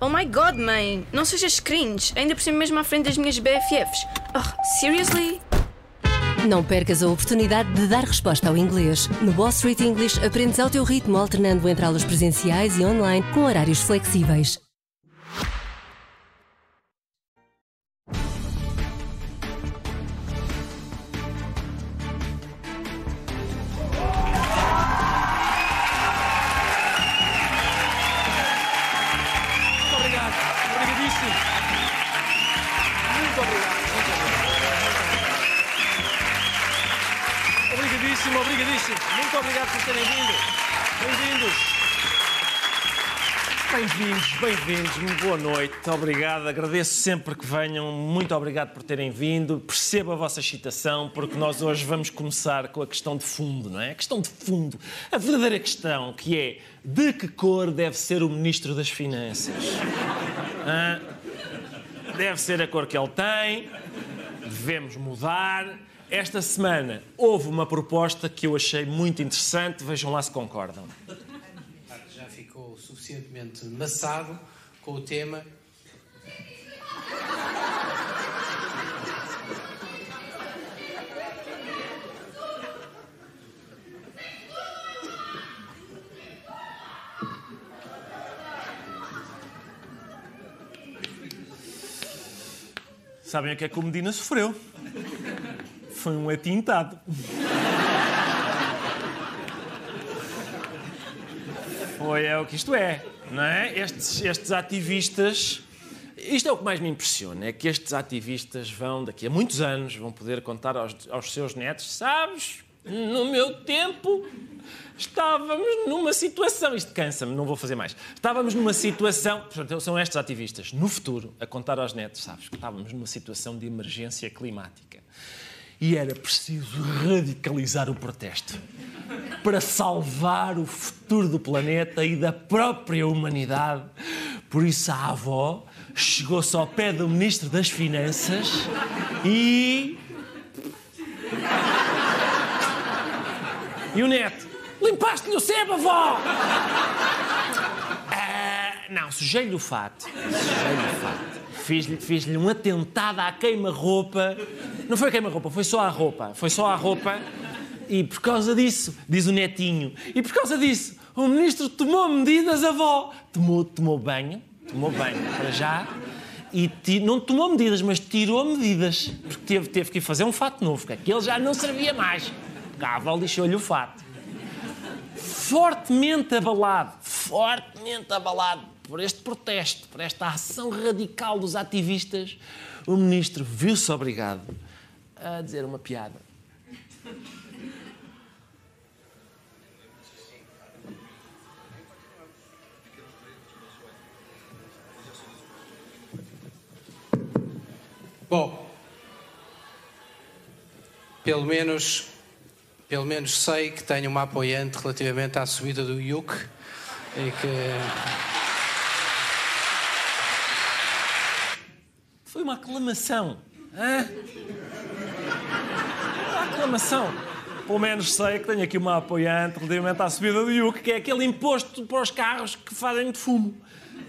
Oh my god, mãe! Não sejas cringe, ainda por cima mesmo à frente das minhas BFFs. Oh, seriously? Não percas a oportunidade de dar resposta ao inglês. No Wall Street English aprendes ao teu ritmo, alternando entre aulas presenciais e online com horários flexíveis. Obrigado por terem vindo. Bem-vindos. Bem-vindos, bem-vindos, boa noite, obrigado, agradeço sempre que venham, muito obrigado por terem vindo, percebo a vossa excitação, porque nós hoje vamos começar com a questão de fundo, não é? A questão de fundo, a verdadeira questão, que é de que cor deve ser o Ministro das Finanças? Deve ser a cor que ele tem, devemos mudar. Esta semana houve uma proposta que eu achei muito interessante, vejam lá se concordam. já ficou suficientemente maçado com o tema. Sabem o que é que o Medina sofreu? Foi um atintado. Foi é o que isto é, não é? Estes, estes ativistas. Isto é o que mais me impressiona, é que estes ativistas vão, daqui a muitos anos, vão poder contar aos, aos seus netos, sabes, no meu tempo estávamos numa situação, isto cansa-me, não vou fazer mais, estávamos numa situação, portanto, são estes ativistas, no futuro, a contar aos netos, sabes, que estávamos numa situação de emergência climática e era preciso radicalizar o protesto para salvar o futuro do planeta e da própria humanidade. Por isso a avó chegou-se ao pé do Ministro das Finanças e. E o neto? Limpaste-lhe o sebo, avó! Não, sujei-lhe o fato. Sujei-lhe o fato. Fiz-lhe fiz um atentado à queima-roupa. Não foi a queima-roupa, foi só a roupa. Foi só a roupa. E por causa disso, diz o netinho, e por causa disso, o ministro tomou medidas, avó. Tomou, tomou banho, tomou banho para já. E ti- não tomou medidas, mas tirou medidas. Porque teve, teve que ir fazer um fato novo, porque aquele já não servia mais. A avó lixou-lhe o fato fortemente abalado, fortemente abalado por este protesto, por esta ação radical dos ativistas, o ministro viu-se obrigado a dizer uma piada. Bom, pelo menos, pelo menos sei que tenho uma apoiante relativamente à subida do IUC e que uma aclamação. Hã? Uma aclamação. Pelo menos sei que tenho aqui uma apoiante relativamente à subida do IUC, que é aquele imposto para os carros que fazem muito fumo.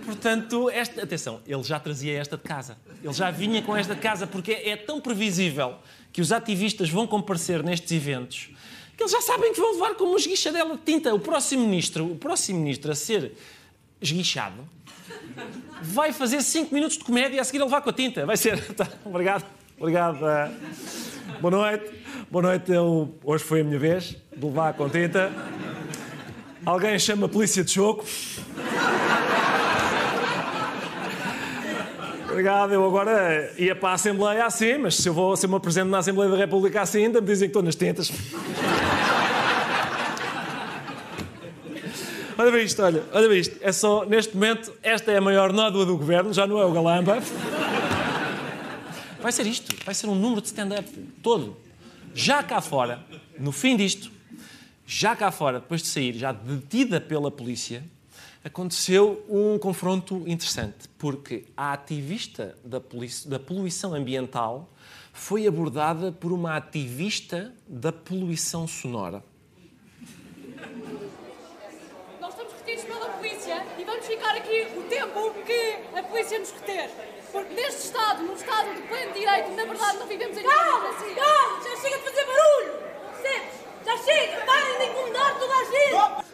Portanto, esta, atenção, ele já trazia esta de casa. Ele já vinha com esta de casa porque é tão previsível que os ativistas vão comparecer nestes eventos que eles já sabem que vão levar como uma esguichadela de tinta. O próximo ministro, o próximo ministro a ser esguichado vai fazer 5 minutos de comédia e a seguir a levar com a tinta. Vai ser. Tá, obrigado. Obrigado. eh. Boa noite. Boa noite. Eu, hoje foi a minha vez de levar com tinta. Alguém chama a polícia de choco. Obrigado. Eu agora ia para a Assembleia assim, mas se eu, vou, se eu me apresento na Assembleia da República assim, ainda me dizem que estou nas tintas. Olha bem isto, olha, olha bem isto. É só, neste momento, esta é a maior nódoa do governo, já não é o Galamba. Vai ser isto, vai ser um número de stand-up todo. Já cá fora, no fim disto, já cá fora, depois de sair, já detida pela polícia, aconteceu um confronto interessante, porque a ativista da, da poluição ambiental foi abordada por uma ativista da poluição sonora. Nós estamos retidos pela polícia. polícia e aqui o tempo que a polícia nos reter. Porque neste Estado, num Estado de pleno direito, na verdade não vivemos em democracia. Calma, já chega de fazer barulho! Percebes? Já chega! Parem de incomodar toda a gente!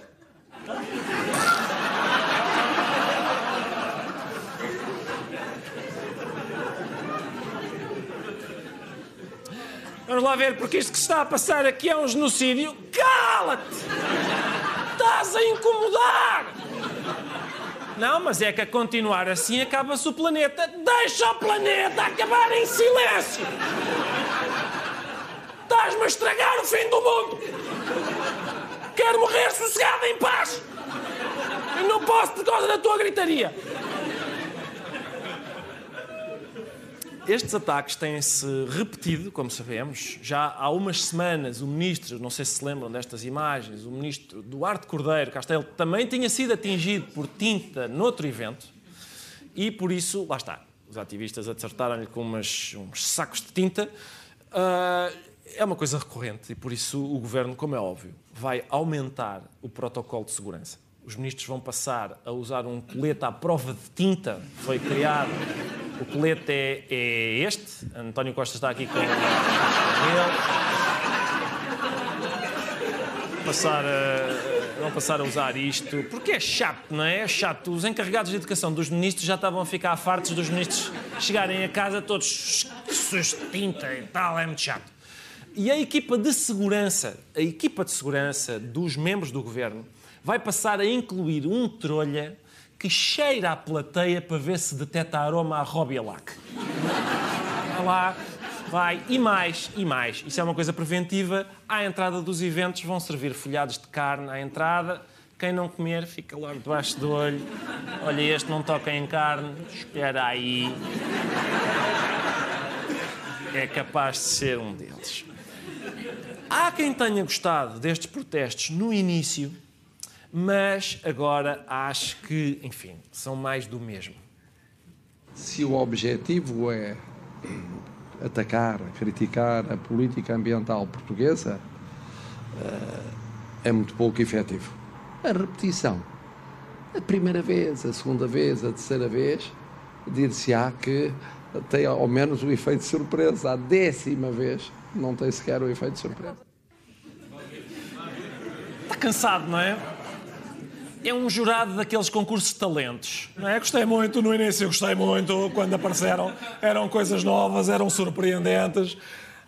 Vamos lá ver, porque isto que está a passar aqui é um genocídio. Cala-te! Estás a incomodar! Não, mas é que a continuar assim acaba-se o planeta. Deixa o planeta acabar em silêncio! Estás-me a estragar o fim do mundo! Quero morrer sossegado em paz! E não posso por causa da tua gritaria! Estes ataques têm-se repetido, como sabemos. Já há umas semanas, o ministro, não sei se se lembram destas imagens, o ministro Duarte Cordeiro Castelo também tinha sido atingido por tinta noutro evento e por isso, lá está, os ativistas acertaram-lhe com umas, uns sacos de tinta. Uh, é uma coisa recorrente e por isso o governo, como é óbvio, vai aumentar o protocolo de segurança. Os ministros vão passar a usar um colete à prova de tinta, foi criado o colete é, é, este. António Costa está aqui com ele. Passar a, vão passar a usar isto, porque é chato, não é? É chato. Os encarregados de educação dos ministros já estavam a ficar fartos dos ministros chegarem a casa todos sujos de tinta e tal, é muito chato. E a equipa de segurança, a equipa de segurança dos membros do governo, vai passar a incluir um trolha que cheira à plateia para ver se detecta aroma a Robialac. Vai lá, vai, e mais, e mais. Isso é uma coisa preventiva. À entrada dos eventos vão servir folhados de carne à entrada. Quem não comer fica logo debaixo do olho. Olha, este não toca em carne, espera aí. É capaz de ser um deles. Há quem tenha gostado destes protestos no início mas agora acho que, enfim, são mais do mesmo. Se o objetivo é atacar, criticar a política ambiental portuguesa, eh, é muito pouco efetivo. A repetição, a primeira vez, a segunda vez, a terceira vez, dir-se-á que tem ao menos o efeito de surpresa. A décima vez não tem sequer o efeito de surpresa. Está cansado, não é? É um jurado daqueles concursos de talentos. Não é? Gostei muito, no início gostei muito, quando apareceram, eram coisas novas, eram surpreendentes,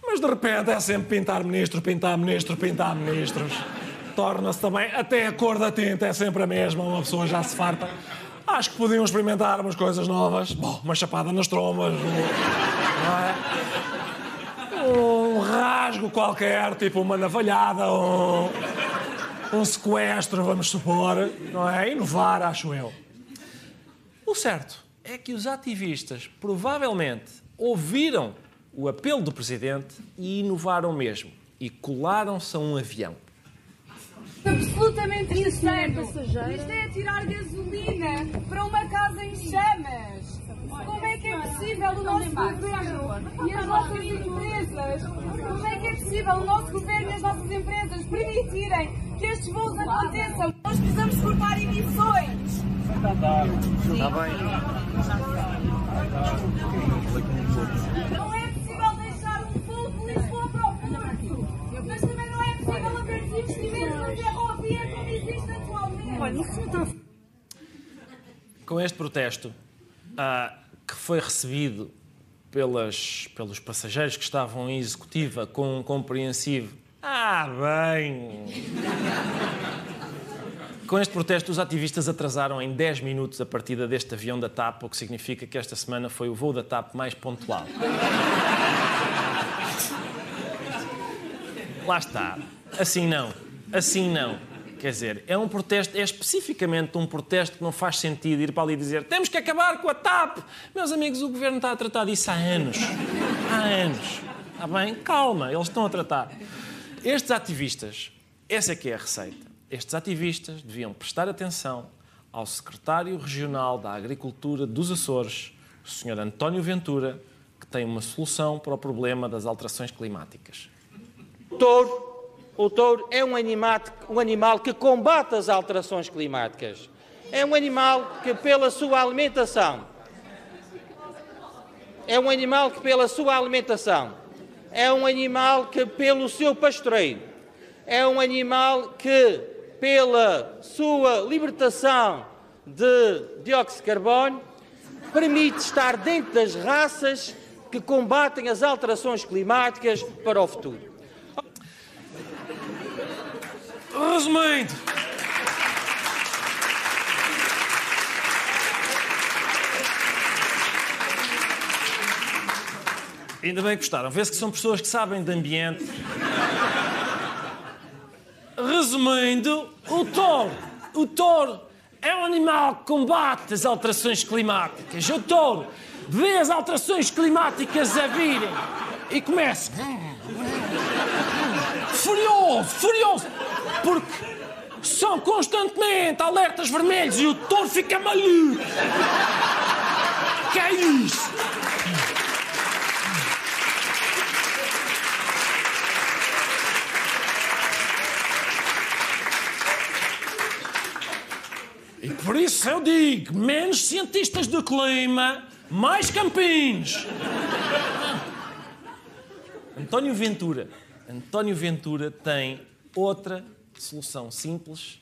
mas de repente é sempre pintar ministro, pintar ministro, pintar ministros. Torna-se também, até a cor da tinta é sempre a mesma, uma pessoa já se farta. Acho que podiam experimentar umas coisas novas, Bom, uma chapada nas trombas, um, é? um rasgo qualquer, tipo uma navalhada, um um sequestro, vamos supor, não é? Inovar, acho eu. O certo é que os ativistas provavelmente ouviram o apelo do presidente e inovaram mesmo. E colaram-se a um avião. Absolutamente insano. Isto é tirar gasolina para uma casa em chamas. Como é é possível o nosso governo e as nossas empresas, como é que é possível o nosso governo e as nossas empresas permitirem que estes voos aconteçam. Nós precisamos cortar emissões. Está bem. Não é possível deixar um voo de Lisboa para o Porto. Mas também não é possível haver desinvestimentos na ferrovia como existe atualmente. Com este protesto, uh, que foi recebido pelas, pelos passageiros que estavam em executiva com um compreensivo ah, bem. Com este protesto, os ativistas atrasaram em 10 minutos a partida deste avião da TAP, o que significa que esta semana foi o voo da TAP mais pontual. Lá está. Assim não. Assim não. Quer dizer, é um protesto, é especificamente um protesto que não faz sentido ir para ali dizer temos que acabar com a TAP. Meus amigos, o governo está a tratar disso há anos. Há anos. Está bem? Calma, eles estão a tratar. Estes ativistas, essa é que é a receita. Estes ativistas deviam prestar atenção ao secretário regional da Agricultura dos Açores, o Sr. António Ventura, que tem uma solução para o problema das alterações climáticas. Touro, o touro é um animal, um animal que combate as alterações climáticas. é um animal que, pela sua alimentação, é um animal que, pela sua alimentação, é um animal que, pelo seu pastoreio, é um animal que, pela sua libertação de dióxido de carbono, permite estar dentro das raças que combatem as alterações climáticas para o futuro. Resumindo, Ainda bem que gostaram. Vê-se que são pessoas que sabem de ambiente. Resumindo, o touro, o touro é um animal que combate as alterações climáticas. O touro vê as alterações climáticas a virem e começa furioso, furioso, porque são constantemente alertas vermelhos e o touro fica maluco. Que é isso? E por isso eu digo: menos cientistas do clima, mais campinhos. António Ventura. António Ventura tem outra solução simples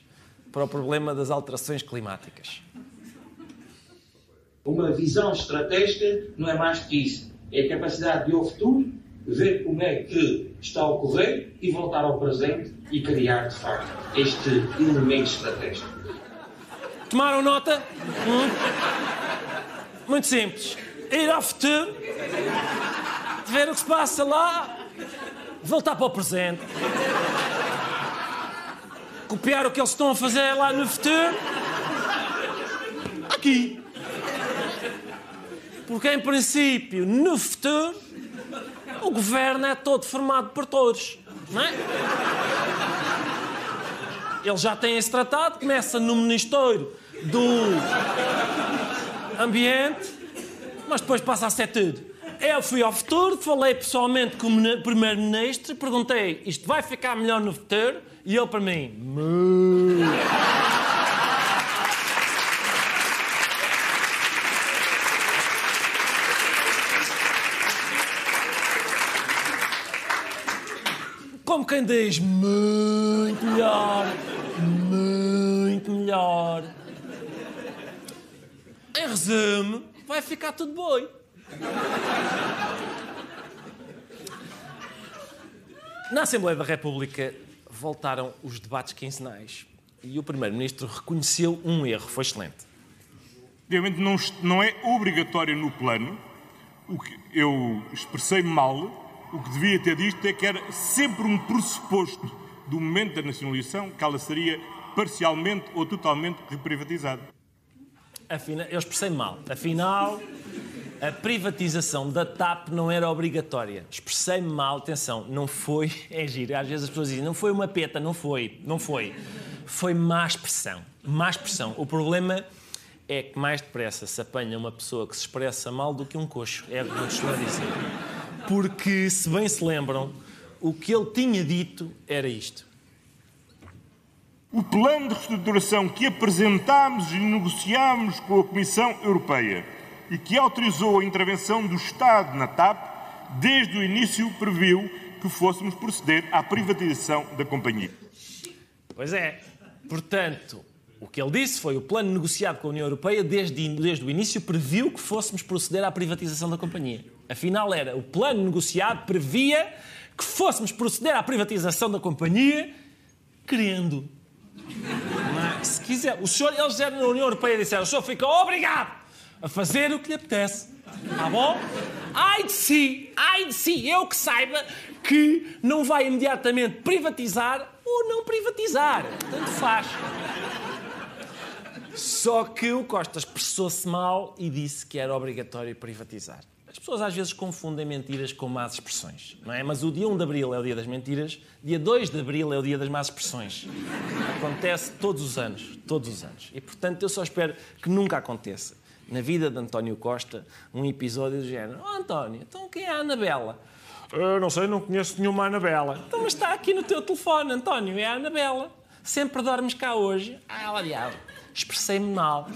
para o problema das alterações climáticas. Uma visão estratégica não é mais que isso. É a capacidade de, ao futuro, ver como é que está a ocorrer e voltar ao presente e criar, de facto, este elemento estratégico. Tomaram nota? Hum? Muito simples. Ir ao futuro, ver o que se passa lá, voltar para o presente, copiar o que eles estão a fazer lá no futuro, aqui. Porque, em princípio, no futuro, o governo é todo formado por todos, não é? Ele já tem esse tratado, começa no Ministério do Ambiente, mas depois passa a ser tudo. Eu fui ao futuro, falei pessoalmente com o Primeiro-Ministro, perguntei: isto vai ficar melhor no futuro? E ele para mim. Como quem diz, muito melhor, muito melhor. Em resumo, vai ficar tudo boi. Na Assembleia da República voltaram os debates quinzenais e o Primeiro-Ministro reconheceu um erro, foi excelente. Obviamente não, não é obrigatório no plano. O que eu expressei mal, o que devia ter dito é que era sempre um pressuposto do momento da nacionalização que ela seria parcialmente ou totalmente reprivatizada. Afinal, eu expressei mal. Afinal, a privatização da TAP não era obrigatória. Expressei-me mal, atenção, não foi. É giro, às vezes as pessoas dizem, não foi uma peta, não foi, não foi. Foi má expressão. Má expressão. O problema é que mais depressa se apanha uma pessoa que se expressa mal do que um coxo. É o que eu estou a dizer. Porque, se bem se lembram, o que ele tinha dito era isto. O plano de reestruturação que apresentámos e negociámos com a Comissão Europeia e que autorizou a intervenção do Estado na TAP, desde o início previu que fôssemos proceder à privatização da companhia. Pois é. Portanto, o que ele disse foi o plano negociado com a União Europeia desde, desde o início previu que fôssemos proceder à privatização da companhia. Afinal, era o plano negociado previa que fôssemos proceder à privatização da companhia querendo. É? Se quiser. O senhor, eles na União Europeia disseram: o senhor fica obrigado a fazer o que lhe apetece. Tá bom? Ai de si, ai de si, eu que saiba que não vai imediatamente privatizar ou não privatizar. Tanto faz. Só que o Costa expressou-se mal e disse que era obrigatório privatizar. As pessoas às vezes confundem mentiras com más expressões, não é? Mas o dia 1 de Abril é o dia das mentiras, dia 2 de Abril é o dia das más expressões. Acontece todos os anos, todos os anos. E portanto eu só espero que nunca aconteça na vida de António Costa um episódio do género: Oh António, então quem é a Anabela? Eu não sei, não conheço nenhuma Anabela. Então, mas está aqui no teu telefone, António, é a Anabela. Sempre dormes cá hoje. Ah, ela diabo. expressei-me mal.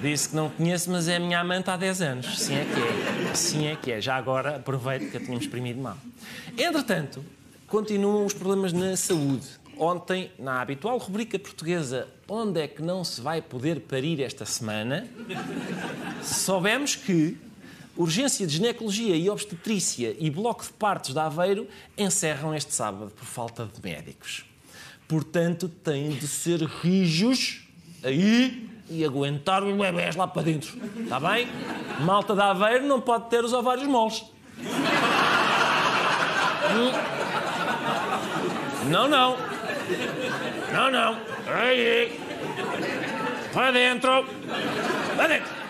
Disse que não conheço, mas é a minha amante há 10 anos. Sim é que é. Sim é que é. Já agora aproveito que a tínhamos exprimido mal. Entretanto, continuam os problemas na saúde. Ontem, na habitual rubrica portuguesa Onde é que não se vai poder parir esta semana, soubemos que Urgência de Ginecologia e Obstetrícia e Bloco de Partos de Aveiro encerram este sábado por falta de médicos. Portanto, têm de ser rijos aí e aguentar os bebés lá para dentro. Está bem? Malta de Aveiro não pode ter os ovários moles. Hum. Não, não. Não, não. Aí. Para dentro. Para dentro.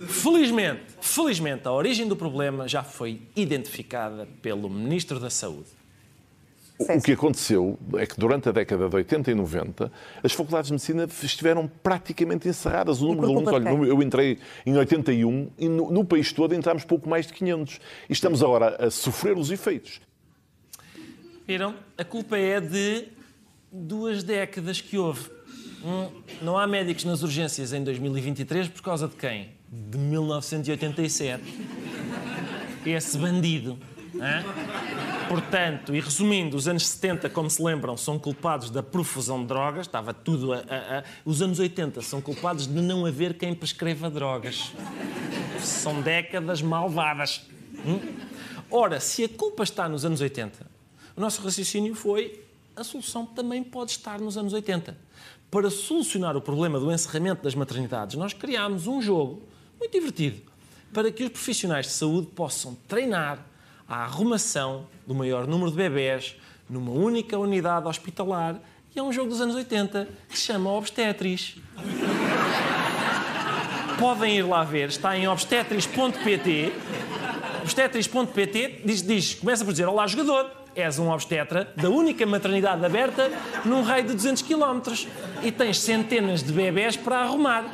Felizmente, felizmente, a origem do problema já foi identificada pelo Ministro da Saúde. O que aconteceu é que durante a década de 80 e 90 as faculdades de medicina estiveram praticamente encerradas. O número de alunos, olha, eu entrei em 81 e no, no país todo entramos pouco mais de 500. E estamos agora a sofrer os efeitos. Viram? A culpa é de duas décadas que houve. Hum, não há médicos nas urgências em 2023 por causa de quem? De 1987. Esse bandido. Hein? Portanto, e resumindo, os anos 70, como se lembram, são culpados da profusão de drogas, estava tudo a, a, a... Os anos 80 são culpados de não haver quem prescreva drogas. São décadas malvadas. Hum? Ora, se a culpa está nos anos 80, o nosso raciocínio foi a solução também pode estar nos anos 80. Para solucionar o problema do encerramento das maternidades, nós criámos um jogo muito divertido para que os profissionais de saúde possam treinar a arrumação do maior número de bebés numa única unidade hospitalar. E é um jogo dos anos 80 que se chama Obstetris. Podem ir lá ver, está em obstetris.pt. Obstetris.pt diz, diz, começa por dizer: Olá, jogador és um obstetra da única maternidade aberta num raio de 200 km e tens centenas de bebés para arrumar.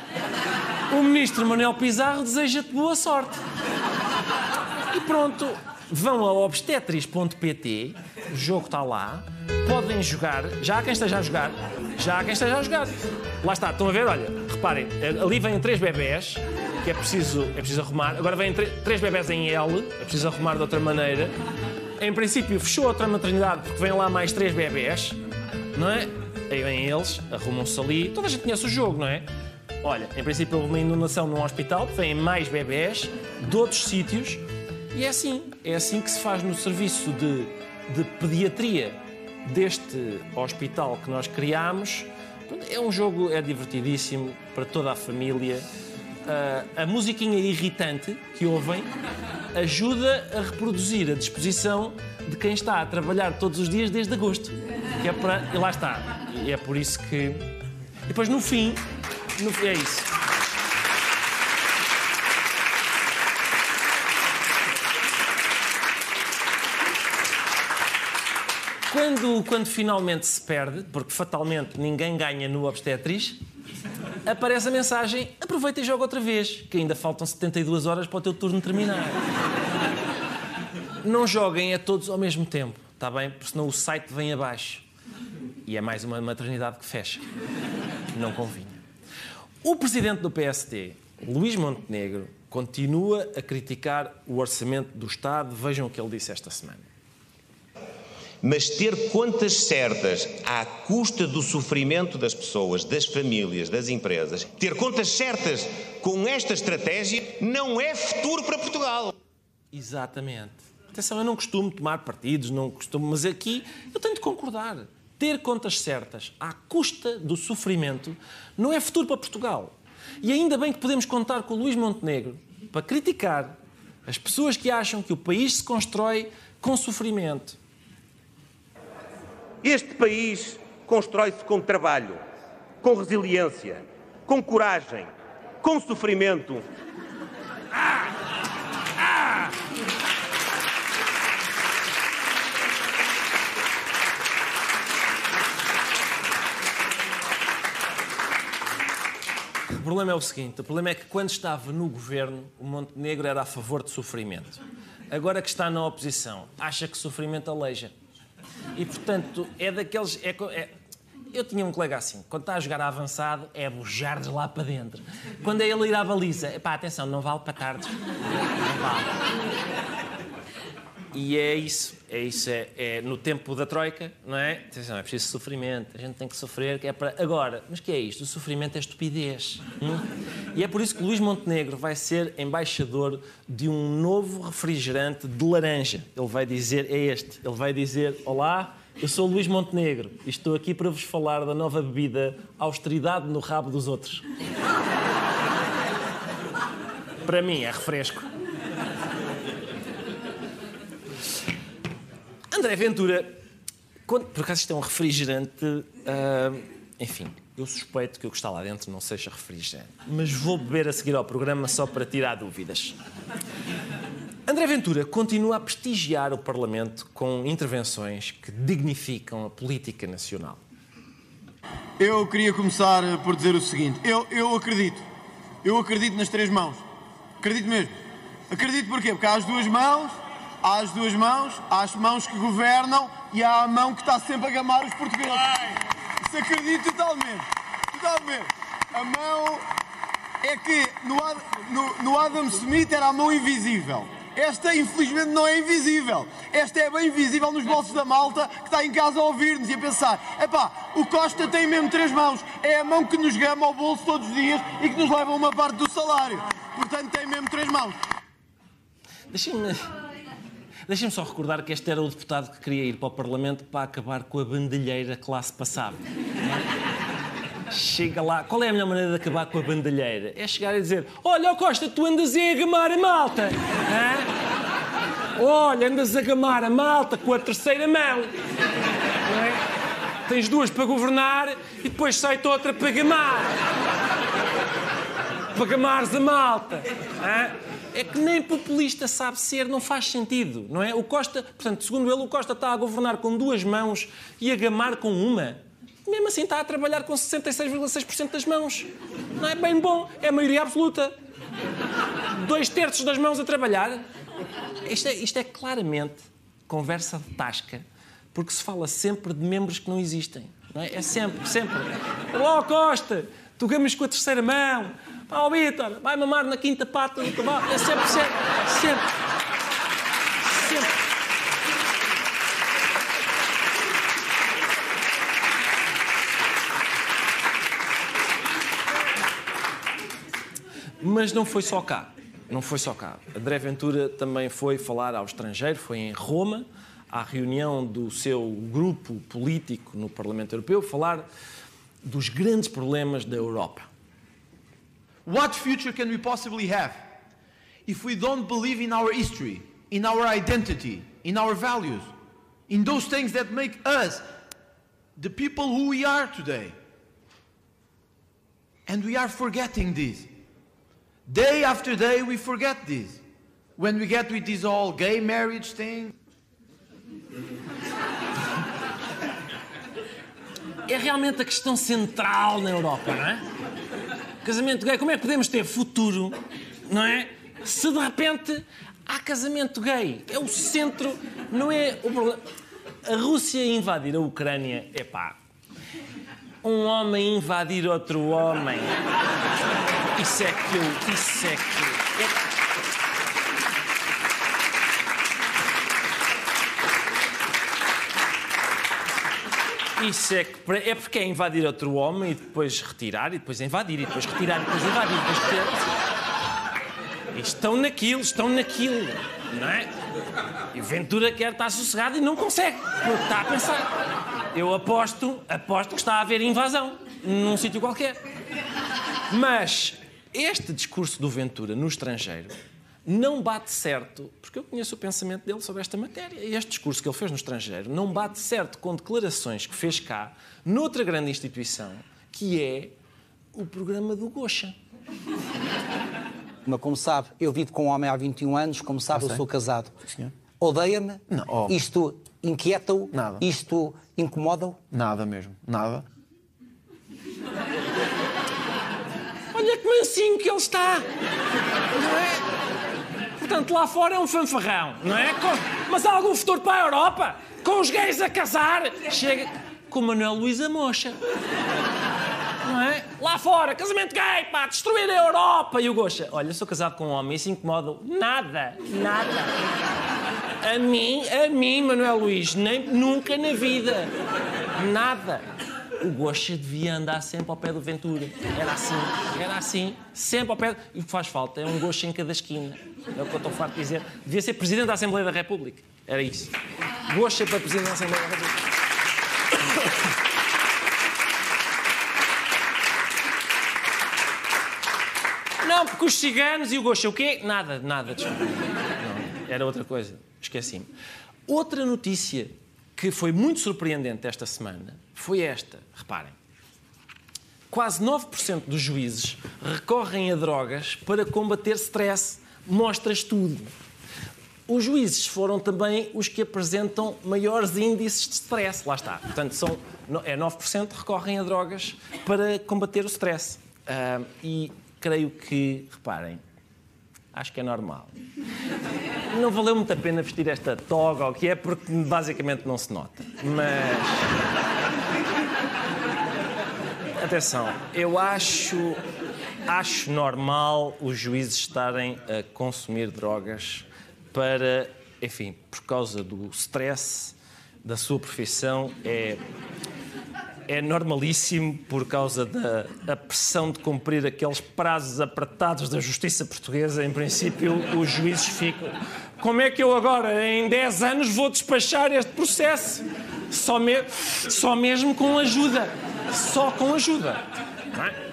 O ministro Manuel Pizarro deseja-te boa sorte. E pronto, vão a obstetris.pt, o jogo está lá, podem jogar, já há quem esteja a jogar, já há quem esteja a jogar. Lá está, estão a ver, olha, reparem, ali vêm três bebés, que é preciso, é preciso arrumar, agora vêm três bebés em L, é preciso arrumar de outra maneira, em princípio, fechou outra maternidade porque vêm lá mais três bebés, não é? Aí vêm eles, arrumam-se ali. Toda a gente conhece o jogo, não é? Olha, em princípio, houve uma inundação num hospital, vêm mais bebés de outros sítios e é assim. É assim que se faz no serviço de, de pediatria deste hospital que nós criámos. É um jogo, é divertidíssimo para toda a família. Uh, a musiquinha irritante que ouvem ajuda a reproduzir a disposição de quem está a trabalhar todos os dias desde agosto. Que é para. E lá está. E é por isso que. E depois no fim. No... É isso. Quando, quando finalmente se perde, porque fatalmente ninguém ganha no obstetriz, aparece a mensagem: aproveita e joga outra vez, que ainda faltam 72 horas para o teu turno terminar. Não joguem a todos ao mesmo tempo, está bem? Porque senão o site vem abaixo. E é mais uma maternidade que fecha. Não convinha. O presidente do PST, Luís Montenegro, continua a criticar o orçamento do Estado. Vejam o que ele disse esta semana mas ter contas certas à custa do sofrimento das pessoas, das famílias, das empresas, ter contas certas com esta estratégia não é futuro para Portugal. Exatamente. Atenção, eu não costumo tomar partidos, não costumo, mas aqui eu tenho de concordar. Ter contas certas à custa do sofrimento não é futuro para Portugal. E ainda bem que podemos contar com o Luís Montenegro para criticar as pessoas que acham que o país se constrói com sofrimento este país constrói-se com trabalho, com resiliência, com coragem, com sofrimento. Ah! Ah! O problema é o seguinte: o problema é que quando estava no governo, o Montenegro era a favor de sofrimento. Agora que está na oposição, acha que sofrimento aleija. E, portanto, é daqueles... É, é, eu tinha um colega assim, quando está a jogar avançado, é bujar de lá para dentro. Quando é ele ir à baliza, pá, atenção, não vale para tardes. Não vale. E é isso, é isso, é, é, no tempo da Troika, não é? Atenção, é preciso sofrimento, a gente tem que sofrer, que é para. Agora, mas que é isto? O sofrimento é estupidez. Hum? E é por isso que Luís Montenegro vai ser embaixador de um novo refrigerante de laranja. Ele vai dizer, é este, ele vai dizer: Olá, eu sou Luís Montenegro e estou aqui para vos falar da nova bebida Austeridade no rabo dos outros. para mim é refresco. André Ventura, quando, por acaso isto é um refrigerante, uh, enfim, eu suspeito que o que está lá dentro não seja refrigerante, mas vou beber a seguir ao programa só para tirar dúvidas. André Ventura continua a prestigiar o Parlamento com intervenções que dignificam a política nacional. Eu queria começar por dizer o seguinte: eu, eu acredito, eu acredito nas três mãos, acredito mesmo. Acredito porquê? Porque há as duas mãos Há as duas mãos, há as mãos que governam e há a mão que está sempre a gamar os portugueses. Isso acredito totalmente. Totalmente. A mão é que no, no, no Adam Smith era a mão invisível. Esta, infelizmente, não é invisível. Esta é bem visível nos bolsos da malta que está em casa a ouvir-nos e a pensar: epá, o Costa tem mesmo três mãos. É a mão que nos gama ao bolso todos os dias e que nos leva uma parte do salário. Portanto, tem mesmo três mãos. Deixa-me Deixem-me só recordar que este era o deputado que queria ir para o Parlamento para acabar com a bandalheira que lá se passava. Chega lá. Qual é a melhor maneira de acabar com a bandalheira? É chegar e dizer: Olha, Costa, tu andas a gamar a malta. Hã? Olha, andas a gamar a malta com a terceira mão. Não é? Tens duas para governar e depois sai-te outra para gamar. Para gamares a malta. Hã? É que nem populista sabe ser, não faz sentido, não é? O Costa, portanto, segundo ele, o Costa está a governar com duas mãos e a gamar com uma. Mesmo assim está a trabalhar com 66,6% das mãos. Não é bem bom, é a maioria absoluta. Dois terços das mãos a trabalhar. Isto é, isto é claramente conversa de tasca, porque se fala sempre de membros que não existem. Não é? é sempre, sempre. Olá, Costa, tu gamas com a terceira mão. Pá, oh, Vitor, vai mamar na quinta pata do cavalo. É sempre, sempre, sempre. Sempre. Mas não foi só cá. Não foi só cá. André Ventura também foi falar ao estrangeiro, foi em Roma, à reunião do seu grupo político no Parlamento Europeu, falar dos grandes problemas da Europa. What future can we possibly have if we don't believe in our history, in our identity, in our values, in those things that make us the people who we are today? And we are forgetting this. Day after day, we forget this. When we get with this all gay marriage thing. É realmente a questão central na Europa, não é? Casamento gay, como é que podemos ter futuro, não é? Se de repente há casamento gay. É o centro, não é o problema. A Rússia invadir a Ucrânia, é pá. Um homem invadir outro homem. Isso é que eu. Isso é que. É... Isso é é porque é invadir outro homem e depois retirar e depois invadir e depois retirar e depois invadir e depois retirar. Estão naquilo, estão naquilo, não é? E Ventura quer estar sossegado e não consegue, porque está a pensar. Eu aposto, aposto que está a haver invasão num sítio qualquer. Mas este discurso do Ventura no estrangeiro não bate certo, porque eu conheço o pensamento dele sobre esta matéria. E este discurso que ele fez no estrangeiro não bate certo com declarações que fez cá, noutra grande instituição, que é o programa do Gocha. Mas como sabe, eu vivo com um homem há 21 anos, como sabe, eu sou casado. Odeia-me? Oh. Isto inquieta-o? Nada. Isto incomoda-o? Nada mesmo. Nada. Olha que mansinho que ele está! Não é? Portanto, lá fora é um fanfarrão, não é? Mas há algum futuro para a Europa? com os gays a casar, chega com Manuel Luís a mocha. Não é? Lá fora, casamento gay, pá, destruir a Europa. E o Goxa, olha, sou casado com um homem, isso incomoda nada, nada. A mim, a mim, Manuel Luís, nem, nunca na vida. Nada. O Goxa devia andar sempre ao pé do Ventura. Era assim, era assim, sempre ao pé. E o que faz falta é um Goxa em cada esquina. É o que eu estou farto de dizer. Devia ser Presidente da Assembleia da República. Era isso. Goxa para Presidente da Assembleia da República. Não, porque os ciganos e o Goxa, o quê? Nada, nada. Não, era outra coisa. Esqueci-me. Outra notícia que foi muito surpreendente esta semana foi esta. Reparem. Quase 9% dos juízes recorrem a drogas para combater stress. Mostras tudo. Os juízes foram também os que apresentam maiores índices de stress. Lá está. Portanto, são, é 9% recorrem a drogas para combater o stress. Uh, e creio que, reparem, acho que é normal. Não valeu muito a pena vestir esta toga ou o que é, porque basicamente não se nota. Mas. Atenção, eu acho, acho normal os juízes estarem a consumir drogas para, enfim, por causa do stress da sua profissão, é é normalíssimo por causa da pressão de cumprir aqueles prazos apertados da justiça portuguesa. Em princípio, os juízes ficam. Como é que eu agora, em 10 anos, vou despachar este processo? Só, me... Só mesmo com ajuda. Só com ajuda. É?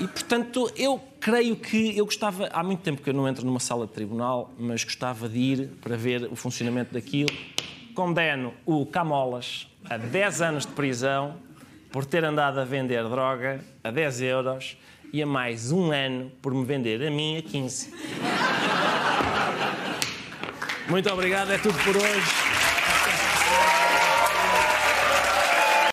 E, portanto, eu creio que eu gostava. Há muito tempo que eu não entro numa sala de tribunal, mas gostava de ir para ver o funcionamento daquilo. Condeno o Camolas a 10 anos de prisão por ter andado a vender droga a 10 euros e a mais um ano por me vender a mim a 15. Muito obrigado, é tudo por hoje.